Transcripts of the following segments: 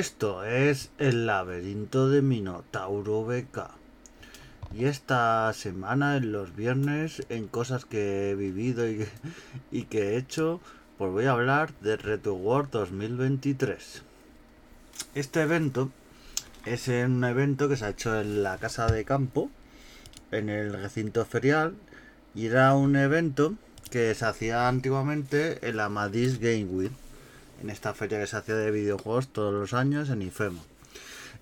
Esto es el laberinto de Minotauro BK. Y esta semana, en los viernes, en cosas que he vivido y, y que he hecho, pues voy a hablar de Reto World 2023. Este evento es un evento que se ha hecho en la casa de campo, en el recinto ferial, y era un evento que se hacía antiguamente en la Madrid Game Week, en esta feria que se hacía de videojuegos todos los años en IFEMA.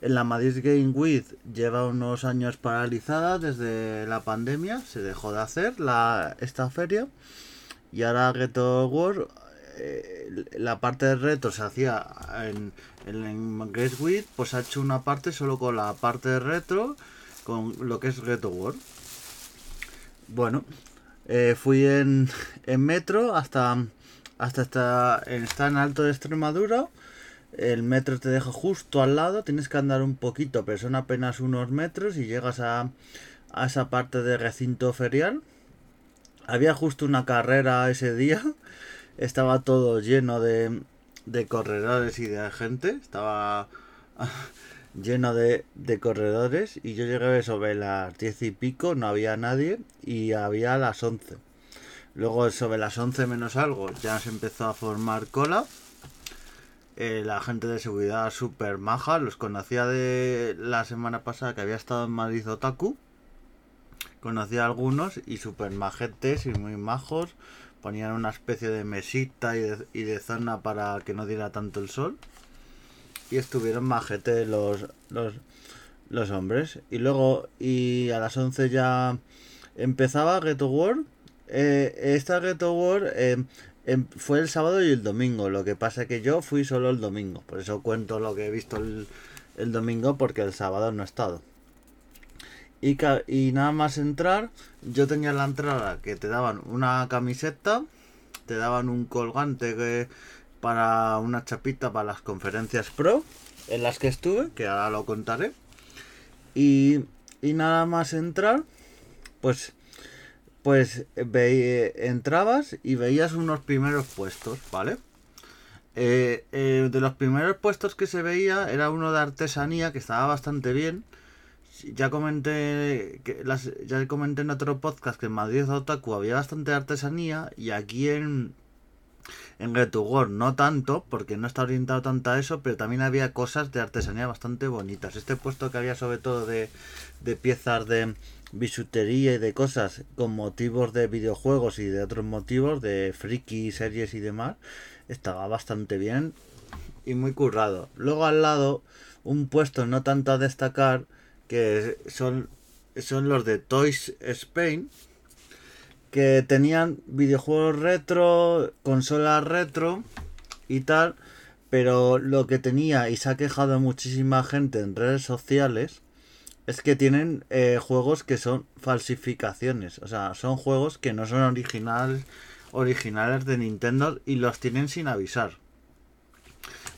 En la Madrid Game Week lleva unos años paralizada desde la pandemia, se dejó de hacer la, esta feria y ahora Reto World, eh, la parte de reto se hacía en, en, Game Week, pues ha hecho una parte solo con la parte de retro, con lo que es Reto World. Bueno, eh, fui en, en, metro hasta hasta estar, está en Alto de Extremadura. El metro te deja justo al lado, tienes que andar un poquito, pero son apenas unos metros y llegas a, a esa parte de recinto ferial. Había justo una carrera ese día, estaba todo lleno de, de corredores y de gente, estaba lleno de, de, corredores y yo llegué sobre las diez y pico, no había nadie y había las once. Luego sobre las once menos algo ya se empezó a formar cola. Eh, la gente de seguridad súper maja, los conocía de la semana pasada que había estado en Madrid Otaku. Conocía a algunos y súper majetes y muy majos. Ponían una especie de mesita y de, zona para que no diera tanto el sol y estuvieron majete los, los, los hombres. Y luego, y a las 11 ya empezaba Ghetto World. Eh, esta Ghetto World eh, em, fue el sábado y el domingo. Lo que pasa es que yo fui solo el domingo. Por eso cuento lo que he visto el, domingo, porque el sábado no he estado. Y, y nada más entrar, yo tenía la entrada que te daban una camiseta, te daban un colgante que para una chapita para las conferencias pro en las que estuve, que ahora lo contaré. Y, y nada más entrar, pues pues ve, entrabas y veías unos primeros puestos, ¿vale? Eh, eh, de los primeros puestos que se veía era uno de artesanía que estaba bastante bien. Ya comenté que ya comenté en otro podcast que en Madrid Otaku había bastante artesanía y aquí en en World no tanto, porque no está orientado tanto a eso, pero también había cosas de artesanía bastante bonitas. Este puesto que había sobre todo de, de piezas de bisutería y de cosas con motivos de videojuegos y de otros motivos, de friki, series y demás, estaba bastante bien y muy currado. Luego al lado, un puesto no tanto a destacar, que son, son los de Toys Spain, que tenían videojuegos retro, consolas retro y tal, pero lo que tenía y se ha quejado muchísima gente en redes sociales es que tienen eh, juegos que son falsificaciones, o sea, son juegos que no son originales originales de Nintendo y los tienen sin avisar.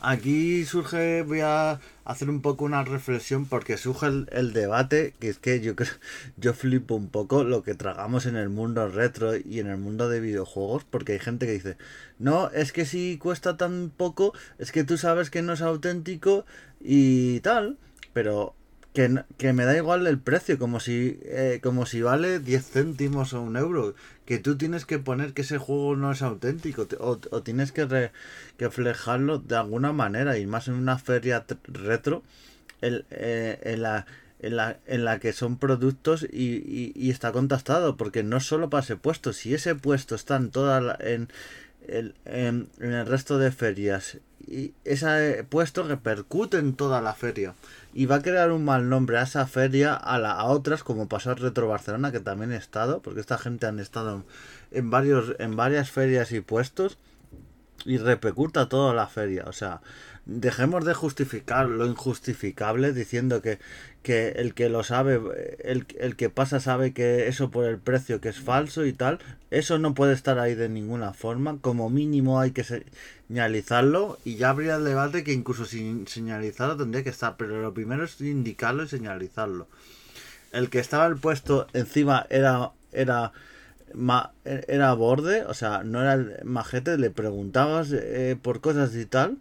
Aquí surge, voy a hacer un poco una reflexión porque surge el, debate, que es que yo creo, yo flipo un poco lo que tragamos en el mundo retro y en el mundo de videojuegos, porque hay gente que dice, no, es que si cuesta tan poco, es que tú sabes que no es auténtico y tal, pero que, que, me da igual el precio, como si, eh, como si vale 10 céntimos o un euro. Que tú tienes que poner que ese juego no es auténtico o, o tienes que, re, reflejarlo de alguna manera. Y más en una feria retro el, eh, en, la, en, la, en la que son productos y, y, y, está contestado. Porque no solo para ese puesto, si ese puesto está en toda en, el, en, en el resto de ferias y ese puesto repercute en toda la feria y va a crear un mal nombre a esa feria, a, la, a otras, como pasó a Retro Barcelona, que también he estado, porque esta gente han estado en, varios, en varias ferias y puestos, y repercuta toda la feria. O sea, dejemos de justificar lo injustificable diciendo que, que el que lo sabe, el, el, que pasa sabe que eso por el precio que es falso y tal, eso no puede estar ahí de ninguna forma, como mínimo hay que señalizarlo y ya habría el debate que incluso sin señalizarlo tendría que estar, pero lo primero es indicarlo y señalizarlo. El que estaba el puesto encima era era era borde, o sea, no era el majete, le preguntabas eh, por cosas y tal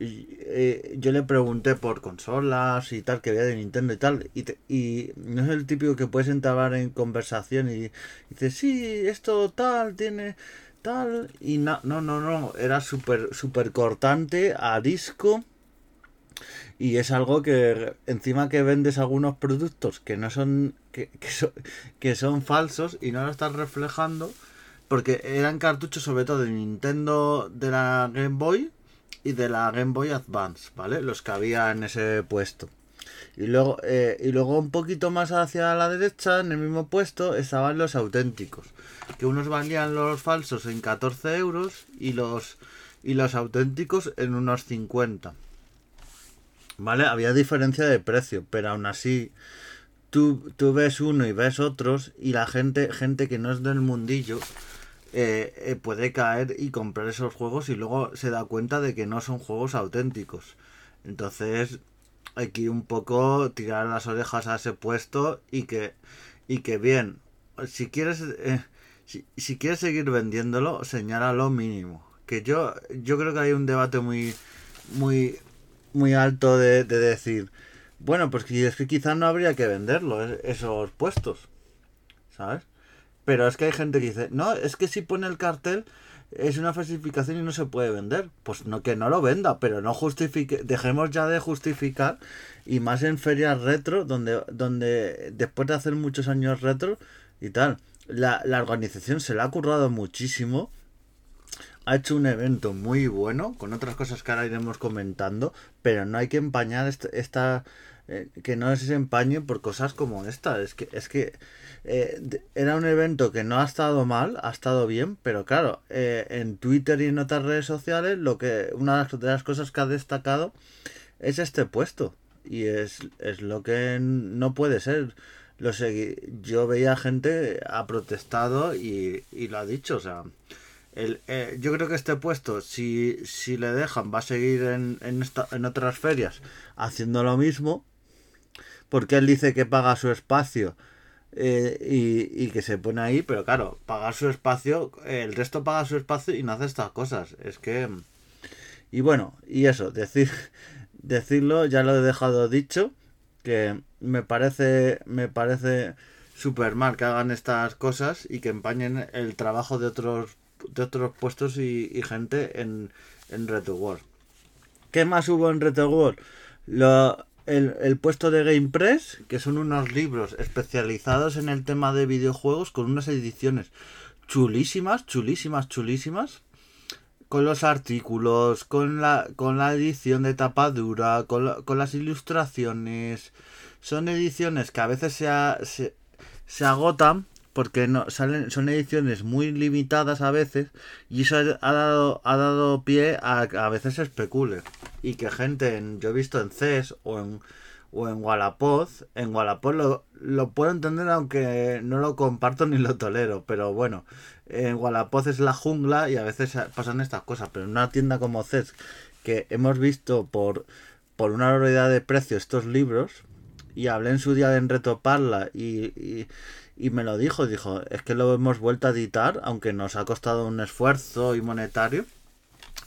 eh, yo le pregunté por consolas y tal que había de Nintendo y tal y, y no es el típico que puedes entrar en conversación y, dice sí esto tal tiene tal y no no no no era súper súper cortante a disco y es algo que encima que vendes algunos productos que no son que, que son, que son falsos y no lo estás reflejando porque eran cartuchos sobre todo de Nintendo de la Game Boy y de la Game Boy Advance, ¿vale? Los que había en ese puesto. Y luego, eh, y luego un poquito más hacia la derecha, en el mismo puesto, estaban los auténticos. Que unos valían los falsos en 14 euros y los, y los auténticos en unos 50. ¿Vale? Había diferencia de precio, pero aún así tú, tú ves uno y ves otros y la gente, gente que no es del mundillo, eh, eh, puede caer y comprar esos juegos y luego se da cuenta de que no son juegos auténticos. Entonces hay que un poco tirar las orejas a ese puesto y que, y que bien, si quieres, eh, si, si, quieres seguir vendiéndolo, señala lo mínimo. Que yo, yo creo que hay un debate muy, muy, muy alto de, de decir, bueno, pues es que quizás no habría que venderlo, esos puestos, ¿sabes? Pero es que hay gente que dice, no, es que si pone el cartel es una falsificación y no se puede vender. Pues no que no lo venda, pero no justifique, dejemos ya de justificar y más en ferias retro donde donde después de hacer muchos años retro y tal, la, la organización se le ha currado muchísimo. Ha hecho un evento muy bueno, con otras cosas que ahora iremos comentando, pero no hay que empañar esta, esta eh, que no se empañe por cosas como esta. Es que, es que eh, era un evento que no ha estado mal, ha estado bien, pero claro, eh, en Twitter y en otras redes sociales, lo que una de las cosas que ha destacado es este puesto. Y es, es lo que no puede ser. Lo yo veía gente ha protestado y, y lo ha dicho, o sea. El, yo creo que este puesto, si, si le dejan, va a seguir en, en, esta, en otras ferias haciendo lo mismo. Porque él dice que paga su espacio eh, y, y, que se pone ahí, pero claro, pagar su espacio, el resto paga su espacio y no hace estas cosas. Es que... Y bueno, y eso, decir, decirlo, ya lo he dejado dicho, que me parece, me parece súper mal que hagan estas cosas y que empañen el trabajo de otros, de otros puestos y, y gente en, en Retro World. ¿Qué más hubo en Retro World? Lo, el, el, puesto de Game Press, que son unos libros especializados en el tema de videojuegos con unas ediciones chulísimas, chulísimas, chulísimas. Con los artículos, con la, con la edición de tapadura, con, con las ilustraciones. Son ediciones que a veces se, se, se agotan porque no salen son ediciones muy limitadas a veces y eso ha dado ha dado pie a a veces se especule y que gente en, yo he visto en CES o en o en Wallapop en Wallapop lo, lo puedo entender aunque no lo comparto ni lo tolero pero bueno en Wallapop es la jungla y a veces pasan estas cosas pero en una tienda como CES que hemos visto por por una barbaridad de precio estos libros y hablé en su día de retoparla y, y y me lo dijo, dijo, es que lo hemos vuelto a editar, aunque nos ha costado un esfuerzo y monetario,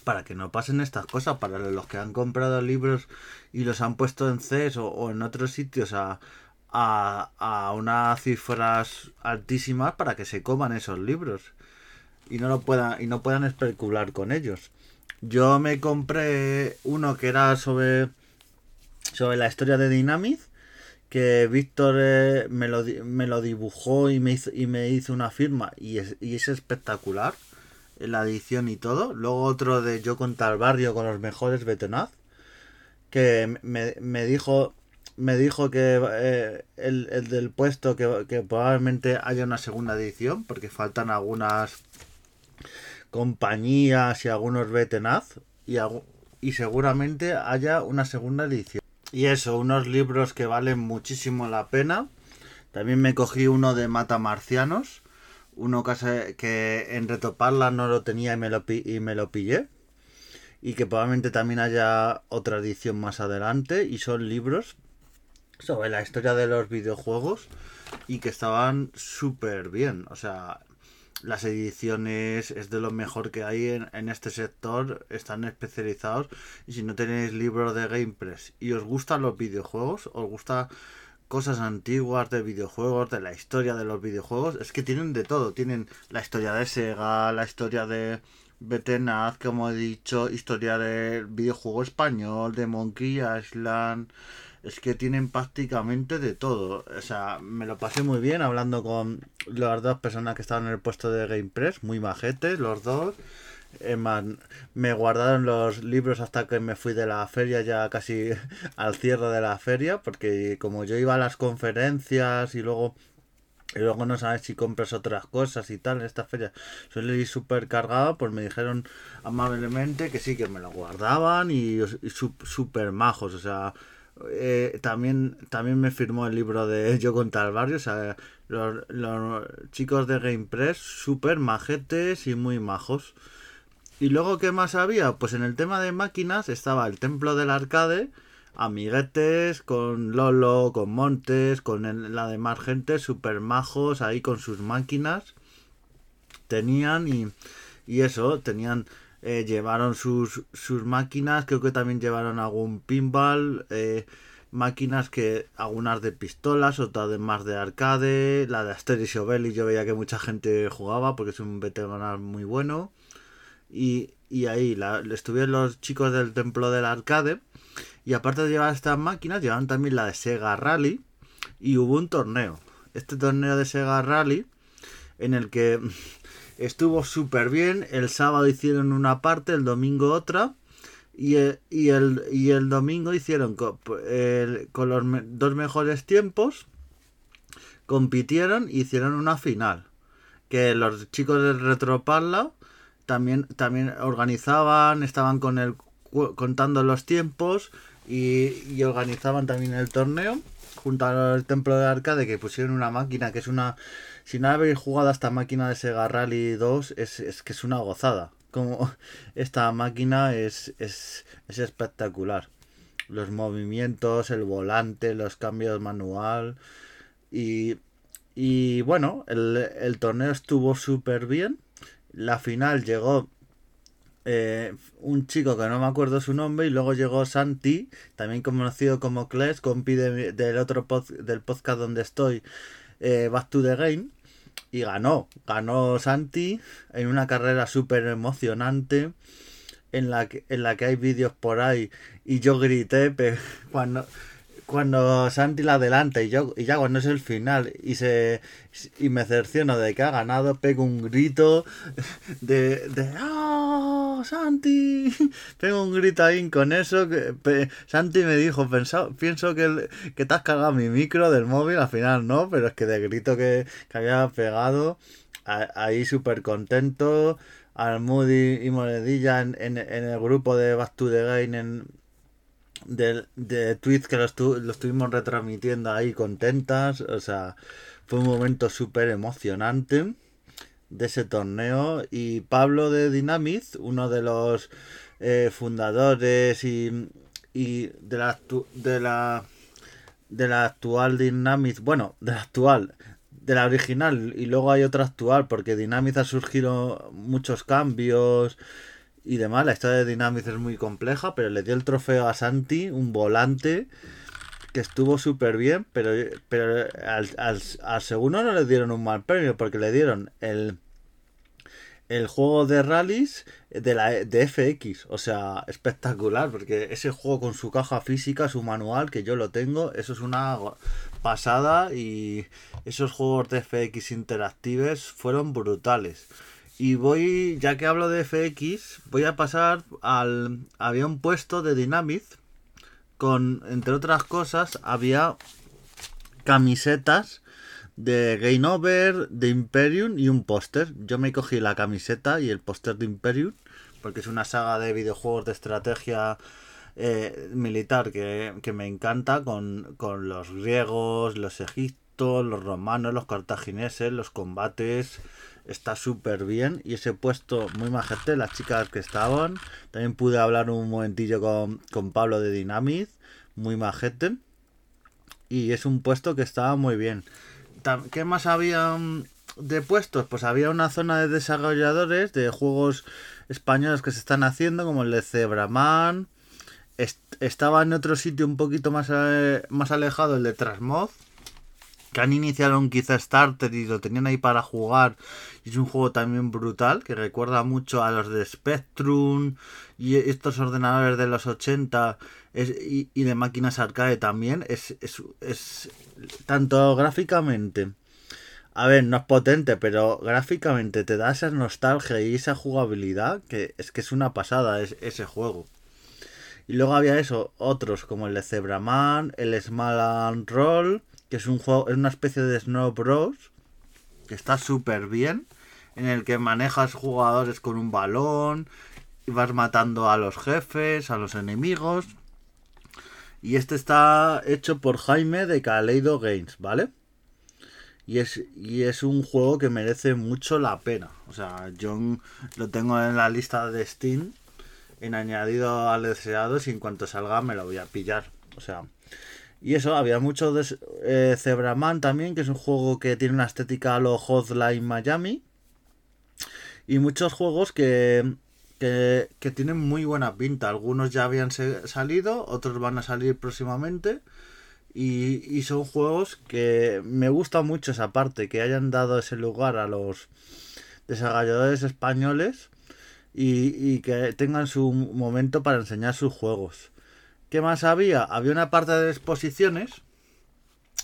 para que no pasen estas cosas, para los que han comprado libros y los han puesto en CES o, en otros sitios a, a, a, unas cifras altísimas para que se coman esos libros y no lo puedan y no puedan especular con ellos. Yo me compré uno que era sobre sobre la historia de Dynamite que Víctor eh, me, lo, me, lo, dibujó y me hizo, y me hizo una firma y es, y es espectacular la edición y todo. Luego otro de Yo contra el barrio con los mejores Betonaz que me, me, dijo me dijo que eh, el, el, del puesto que, que, probablemente haya una segunda edición porque faltan algunas compañías y algunos Betenaz y, y seguramente haya una segunda edición. Y eso, unos libros que valen muchísimo la pena. También me cogí uno de Mata Marcianos. Uno que, que en Retoparla no lo tenía y me lo, y me lo pillé. Y que probablemente también haya otra edición más adelante. Y son libros sobre la historia de los videojuegos. Y que estaban súper bien. O sea, las ediciones es de lo mejor que hay en, en, este sector, están especializados y si no tenéis libros de GamePress y os gustan los videojuegos, os gusta cosas antiguas de videojuegos, de la historia de los videojuegos, es que tienen de todo, tienen la historia de Sega, la historia de Betenaz, como he dicho, historia del videojuego español, de Monkey Island, es que tienen prácticamente de todo. O sea, me lo pasé muy bien hablando con las dos personas que estaban en el puesto de GamePress, muy majetes los dos. Me guardaron los libros hasta que me fui de la feria, ya casi al cierre de la feria, porque como yo iba a las conferencias y luego y luego no sabes si compras otras cosas y tal en esta feria. Suele ir súper cargado, pues me dijeron amablemente que sí, que me lo guardaban y, y súper majos. O sea, eh, también, también me firmó el libro de Yo contra el barrio. O sea, los, chicos de GamePress, súper majetes y muy majos. Y luego, ¿qué más había? Pues en el tema de máquinas estaba el Templo del Arcade, amiguetes, con Lolo, con Montes, con la demás gente, súper majos ahí con sus máquinas. Tenían y, y eso, tenían eh, llevaron sus, sus máquinas, creo que también llevaron algún pinball, eh, máquinas que algunas de pistolas, otras de más de arcade, la de Asterix y yo veía que mucha gente jugaba porque es un veterano muy bueno. Y, ahí estuvieron los chicos del templo del arcade. Y aparte de llevar estas máquinas, llevaban también la de Sega Rally. Y hubo un torneo. Este torneo de Sega Rally, en el que estuvo súper bien. El sábado hicieron una parte, el domingo otra. Y el, y el, y el domingo hicieron con, los dos mejores tiempos. Compitieron y hicieron una final. Que los chicos de Retroparla también, también organizaban, estaban con el contando los tiempos y, y organizaban también el torneo junto al templo de arcade que pusieron una máquina que es una si no habéis jugado a esta máquina de Sega Rally 2, es, que es una gozada. Como esta máquina es, es, espectacular. Los movimientos, el volante, los cambios manual. Y, y bueno, el, torneo estuvo súper bien. La final llegó eh, un chico que no me acuerdo su nombre y luego llegó Santi, también conocido como Kles, compi del otro del podcast donde estoy, eh, Back to the Game y ganó. Ganó Santi en una carrera súper emocionante en la, que, en la que hay vídeos por ahí y yo grité cuando cuando Santi la adelanta y yo y ya cuando es el final y se y me cerciono de que ha ganado pego un grito de de ¡Oh, Santi pego un grito ahí con eso que Santi me dijo pensado, pienso que, que te has cargado mi micro del móvil al final no pero es que de grito que, que había pegado ahí súper contento al Moody y Monedilla en, en, en, el grupo de Back to the Game en, de, de tweets que lo, estuvimos retransmitiendo ahí contentas. O sea, fue un momento súper emocionante de ese torneo. Y Pablo de Dynamic, uno de los eh, fundadores y, y de la, de la de la actual Dynamic, bueno, de la actual, de la original, y luego hay otra actual, porque Dynamic ha surgido muchos cambios y demás. La historia de Dynamics es muy compleja, pero le dio el trofeo a Santi, un volante que estuvo súper bien, pero, pero al, al, segundo no le dieron un mal premio, porque le dieron el, el juego de rallies de la de FX, o sea, espectacular, porque ese juego con su caja física, su manual, que yo lo tengo, eso es una pasada y esos juegos de FX interactives fueron brutales. Y voy, ya que hablo de FX, voy a pasar al... Había un puesto de Dynamic con, entre otras cosas, había camisetas de Game Over, de Imperium y un póster. Yo me cogí la camiseta y el póster de Imperium, porque es una saga de videojuegos de estrategia eh, militar que, que, me encanta, con, con los griegos, los egiptos, los romanos, los cartagineses, los combates está súper bien. Y ese puesto muy majete, las chicas que estaban. También pude hablar un momentillo con, con Pablo de Dynamic, muy majete. Y es un puesto que estaba muy bien. ¿Qué más había? de puestos, pues había una zona de desarrolladores de juegos españoles que se están haciendo, como el de Zebraman. estaba en otro sitio un poquito más, eh, más alejado, el de Trasmoz que han iniciado un Starter y lo tenían ahí para jugar. Es un juego también brutal, que recuerda mucho a los de Spectrum y estos ordenadores de los 80 y, de máquinas arcade también. Es, es, tanto gráficamente. A ver, no es potente, pero gráficamente te da esa nostalgia y esa jugabilidad que es que es una pasada ese juego. Y luego había eso, otros como el de Zebraman, el Small and Roll, que es un juego, es una especie de Snow Bros. Que está súper bien. En el que manejas jugadores con un balón. Y vas matando a los jefes, a los enemigos. Y este está hecho por Jaime de Kaleido Games, ¿vale? Y es, y es un juego que merece mucho la pena. O sea, yo lo tengo en la lista de Steam. En añadido al deseado. Y en cuanto salga me lo voy a pillar. O sea, y eso, había mucho de eh, Zebraman también, que es un juego que tiene una estética a lo Hotline Miami. Y muchos juegos que, que, tienen muy buena pinta. Algunos ya habían salido, otros van a salir próximamente. Y, y, son juegos que me gusta mucho esa parte, que hayan dado ese lugar a los desarrolladores españoles y, y que tengan su momento para enseñar sus juegos. ¿Qué más había? Había una parte de exposiciones.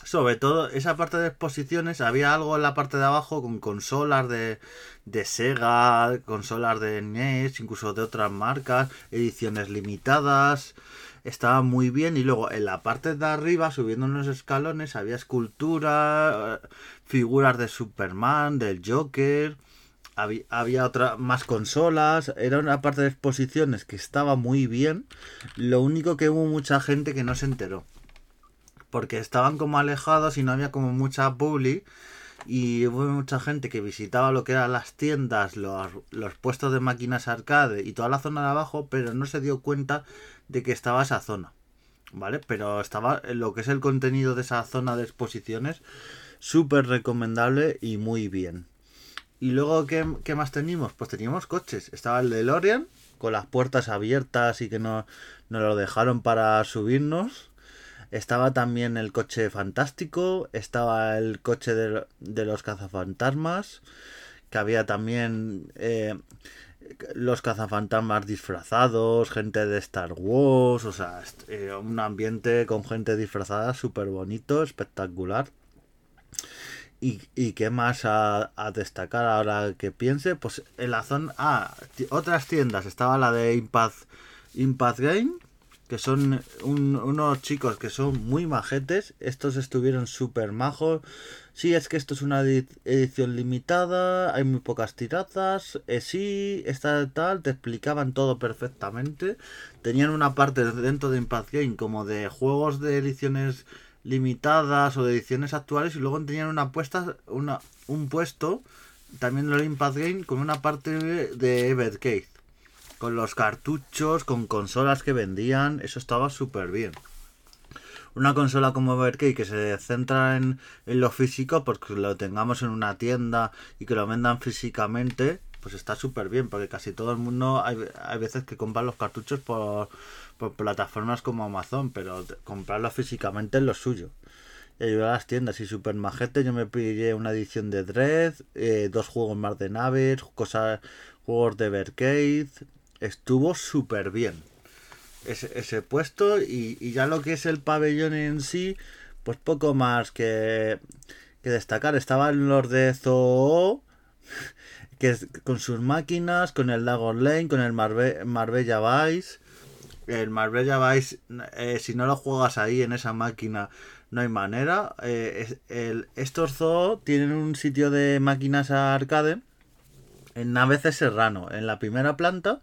Sobre todo, esa parte de exposiciones, había algo en la parte de abajo con consolas de, de Sega, consolas de NES, incluso de otras marcas, ediciones limitadas. Estaba muy bien. Y luego en la parte de arriba, subiendo unos escalones, había escultura, eh, figuras de Superman, del Joker había, otra más consolas, era una parte de exposiciones que estaba muy bien. Lo único que hubo mucha gente que no se enteró. Porque estaban como alejados y no había como mucha publi. Y hubo mucha gente que visitaba lo que eran las tiendas, los, los puestos de máquinas arcade y toda la zona de abajo, pero no se dio cuenta de que estaba esa zona. ¿Vale? Pero estaba lo que es el contenido de esa zona de exposiciones súper recomendable y muy bien. Y luego, ¿qué, más teníamos? Pues teníamos coches. Estaba el de Lorian, con las puertas abiertas y que no, nos lo dejaron para subirnos. Estaba también el coche fantástico. Estaba el coche de, los cazafantasmas. Que había también eh, los cazafantasmas disfrazados, gente de Star Wars. O sea, eh, un ambiente con gente disfrazada súper bonito, espectacular. ¿Y, qué más a, destacar ahora que piense? Pues en la zona... Ah, otras tiendas. Estaba la de Impact, Impact Game, que son unos chicos que son muy majetes. Estos estuvieron súper majos. Sí, es que esto es una edición limitada, hay muy pocas tiradas. Eh, sí, está tal, te explicaban todo perfectamente. Tenían una parte dentro de Impact Game como de juegos de ediciones limitadas o de ediciones actuales y luego tenían una puesta una, un puesto también el Impact Game con una parte de Evercade. Con los cartuchos con consolas que vendían eso estaba súper bien. Una consola como Evercade que se centra en, en lo físico porque lo tengamos en una tienda y que lo vendan físicamente pues está súper bien porque casi todo el mundo hay, hay veces que compran los cartuchos por por plataformas como Amazon, pero comprarlo físicamente es lo suyo. Y ayudar a las tiendas y super majete. Yo me pillé una edición de Dread, eh, dos juegos más de naves, cosas, juegos de Vercade. Estuvo súper bien ese, ese puesto y, y, ya lo que es el pabellón en sí, pues poco más que, que destacar. Estaban los de Zoo que con sus máquinas, con el Dragon Lane, con el Marbella Vice el Marbella Vice, eh, si no lo juegas ahí en esa máquina, no hay manera. Eh, el, estos zoo tienen un sitio de máquinas arcade en Naveces Serrano, en la primera planta.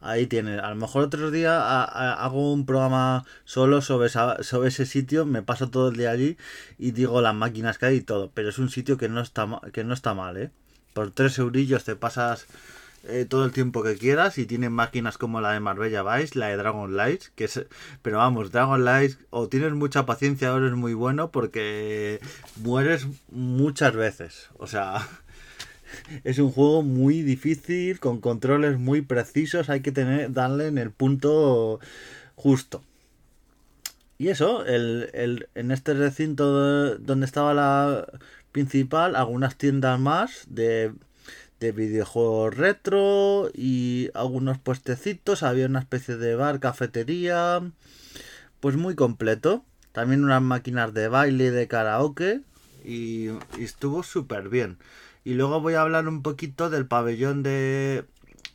Ahí tienen. A lo mejor otro día hago un programa solo sobre, sobre ese sitio, me paso todo el día allí y digo las máquinas que hay y todo. Pero es un sitio que no está, que no está mal, ¿eh? Por tres eurillos te pasas eh, todo el tiempo que quieras y tienen máquinas como la de Marbella Vice, la de Dragon Light, que es, pero vamos, Dragon Light o tienes mucha paciencia o eres muy bueno porque mueres muchas veces, o sea, es un juego muy difícil con controles muy precisos, hay que tener darle en el punto justo. Y eso, el, en este recinto donde estaba la principal, algunas tiendas más de de videojuegos retro y algunos puestecitos, había una especie de bar, cafetería, pues muy completo. También unas máquinas de baile de karaoke y, estuvo súper bien. Y luego voy a hablar un poquito del pabellón de,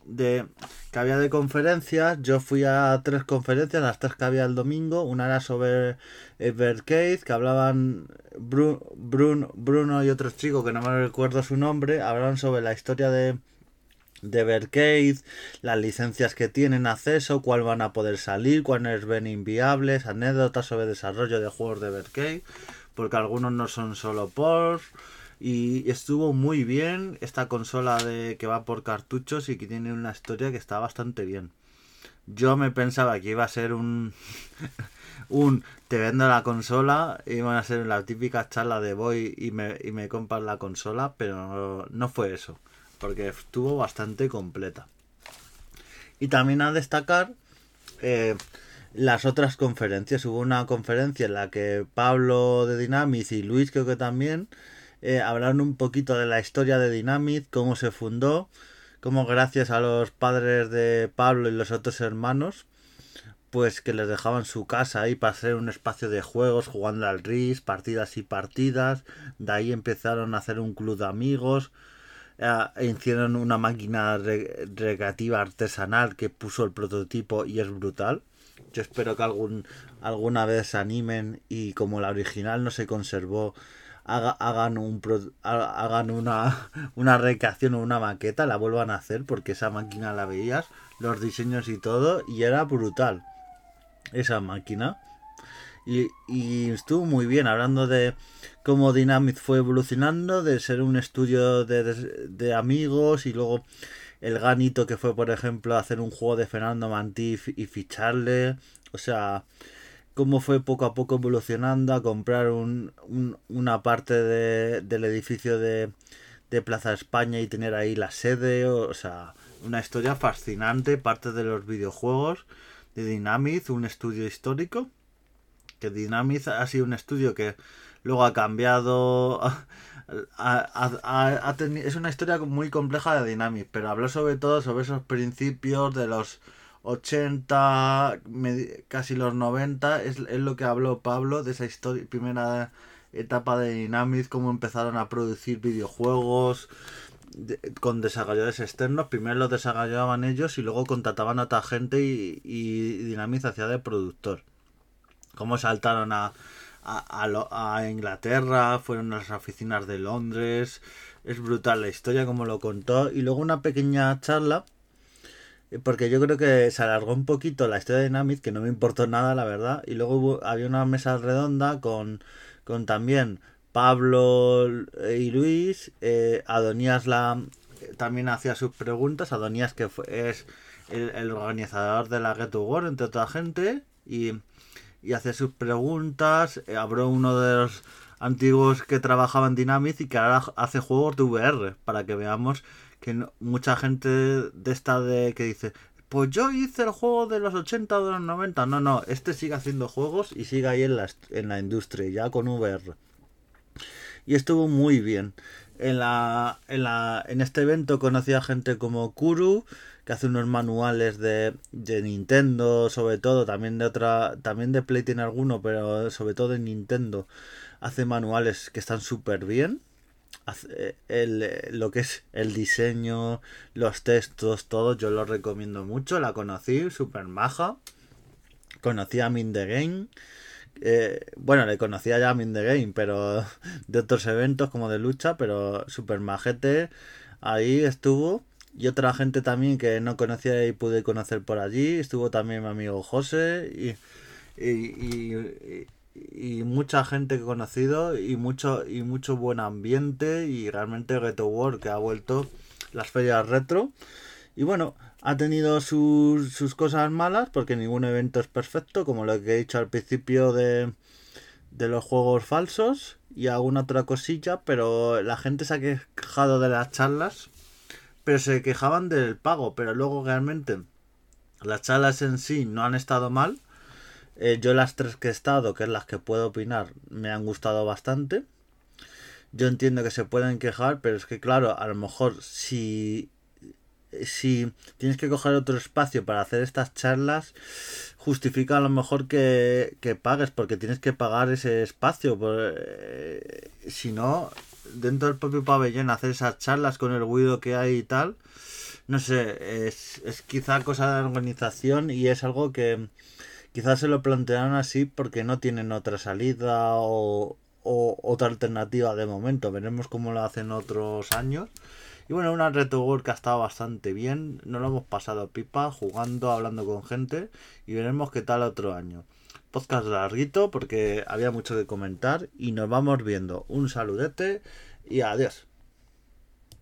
de que había de conferencias. Yo fui a tres conferencias, las tres que había el domingo. Una era sobre Evercade, que hablaban Bruno y otro chico que no me recuerdo su nombre, hablaban sobre la historia de de Evercade, las licencias que tienen acceso, cuál van a poder salir, cuáles ven inviables, anécdotas sobre desarrollo de juegos de Evercade, porque algunos no son solo por y estuvo muy bien esta consola de que va por cartuchos y que tiene una historia que está bastante bien. Yo me pensaba que iba a ser un un te vendo la consola, iban a ser la típica charla de voy y me, y me compras la consola, pero no, fue eso, porque estuvo bastante completa. Y también a destacar eh, las otras conferencias. Hubo una conferencia en la que Pablo de Dynamic y Luis creo que también eh, hablaron un poquito de la historia de Dynamic, cómo se fundó, cómo gracias a los padres de Pablo y los otros hermanos pues que les dejaban su casa ahí para hacer un espacio de juegos, jugando al RIS, partidas y partidas. De ahí empezaron a hacer un club de amigos. Eh, hicieron una máquina recreativa artesanal que puso el prototipo y es brutal. Yo espero que algún, alguna vez se animen y como la original no se conservó, hagan, un, hagan una, una recreación o una maqueta, la vuelvan a hacer porque esa máquina la veías, los diseños y todo, y era brutal esa máquina. Y, estuvo muy bien hablando de cómo Dynamic fue evolucionando, de ser un estudio de, amigos y luego el ganito que fue, por ejemplo, hacer un juego de Fernando Mantif y ficharle. O sea, cómo fue poco a poco evolucionando a comprar un, una parte del edificio de, de Plaza España y tener ahí la sede. O sea, una historia fascinante, parte de los videojuegos de Dynamic, un estudio histórico. Que Dynamic ha sido un estudio que luego ha cambiado. es una historia muy compleja de Dynamic, pero habló sobre todo sobre esos principios de los 80, casi los 90. Es, es lo que habló Pablo de esa historia, primera etapa de Dynamic, cómo empezaron a producir videojuegos con desarrolladores externos. Primero los desarrollaban ellos y luego contrataban a otra gente y, y Dynamic hacía de productor. Cómo saltaron a, a, a, Inglaterra, fueron a las oficinas de Londres. Es brutal la historia como lo contó. Y luego una pequeña charla. Eh, porque yo creo que se alargó un poquito la historia de Dynamic, que no me importó nada, la verdad. Y luego había una mesa redonda con, con también Pablo y Luis, eh, Adonías la, también hacía sus preguntas, Adonías que es el, organizador de la Get World, entre otra gente, y, y hacía sus preguntas, eh, uno de los antiguos que trabajaba en Dynamic y que ahora hace juegos de VR, para que veamos que mucha gente de esta de que dice, pues yo hice el juego de los 80 o de los 90, no, no, este sigue haciendo juegos y sigue ahí en la, en la industria, ya con VR y estuvo muy bien. En, la, en, la, en este evento conocí a gente como Kuru, que hace unos manuales de, de Nintendo, sobre todo, también de otra, también de Play tiene alguno, pero sobre todo de Nintendo, hace manuales que están súper bien. Hace el, lo que es el diseño, los textos, todo, yo lo recomiendo mucho. La conocí, súper maja. Conocí a Min The Game eh, bueno, le conocía ya a Min the Game, pero de otros eventos como de lucha, pero super majete. Ahí estuvo. Y otra gente también que no conocía y pude conocer por allí. Estuvo también mi amigo José y, y, mucha gente que he conocido y mucho, y mucho buen ambiente. Y realmente Reto World que ha vuelto las ferias retro. Y bueno, ha tenido sus, sus cosas malas, porque ningún evento es perfecto, como lo que he dicho al principio de, de los juegos falsos y alguna otra cosilla, pero la gente se ha quejado de las charlas, pero se quejaban del pago, pero luego realmente las charlas en sí no han estado mal. Eh, yo las tres que he estado, que es las que puedo opinar, me han gustado bastante. Yo entiendo que se pueden quejar, pero es que claro, a lo mejor si si tienes que coger otro espacio para hacer estas charlas, justifica a lo mejor que, pagues, porque tienes que pagar ese espacio. Eh, si no, dentro del propio pabellón, hacer esas charlas con el ruido que hay y tal, no sé, es, es quizá cosa de organización y es algo que quizás se lo plantearon así porque no tienen otra salida o, otra alternativa de momento. Veremos cómo lo hacen otros años. Y bueno, una Retro que ha estado bastante bien. No lo hemos pasado pipa, jugando, hablando con gente. Y veremos qué tal otro año. Podcast larguito porque había mucho que comentar. Y nos vamos viendo. Un saludete y adiós.